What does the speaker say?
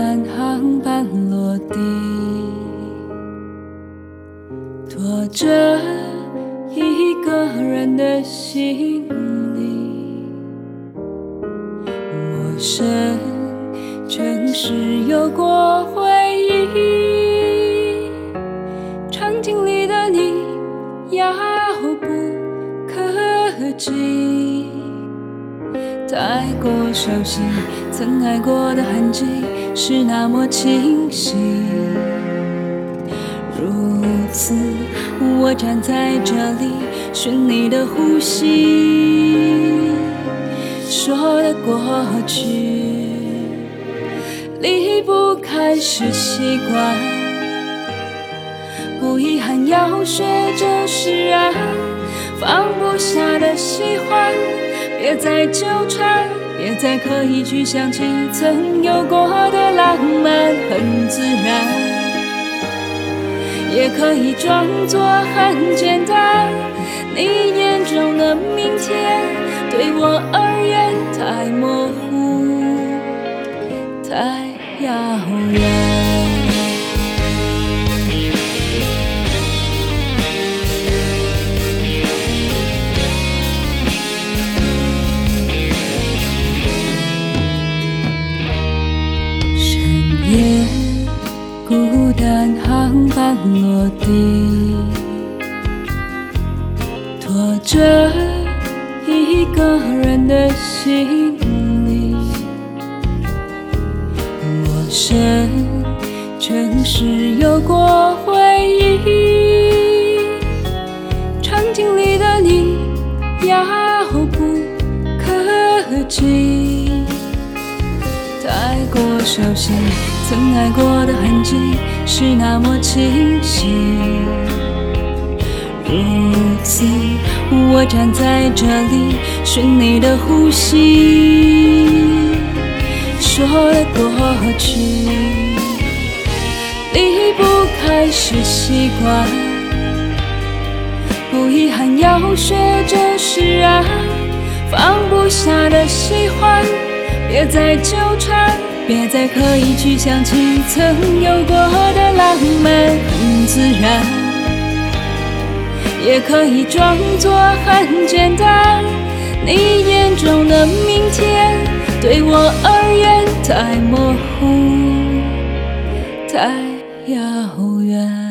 夜孤单航班落地，拖着一个人的行李，陌生城市有过回忆，场景里的你遥不可及。太过熟悉，曾爱过的痕迹是那么清晰。如此，我站在这里，寻你的呼吸。说的过去，离不开是习惯，不遗憾要学着释然，放不下的喜欢。别再纠缠，别再刻意去想起曾有过的浪漫，很自然，也可以装作很简单。你眼中的明天，对我而言太模糊，太遥远。航班落地，拖着一个人的行李，陌生城市有过回忆，场景里的你遥不可及，熟悉。曾爱过的痕迹是那么清晰，如此，我站在这里，寻你的呼吸。说的过去，离不开是习惯，不遗憾要学着释然，放不下的喜欢，别再纠缠。别再刻意去想起曾有过的浪漫，很自然，也可以装作很简单。你眼中的明天，对我而言太模糊，太遥远。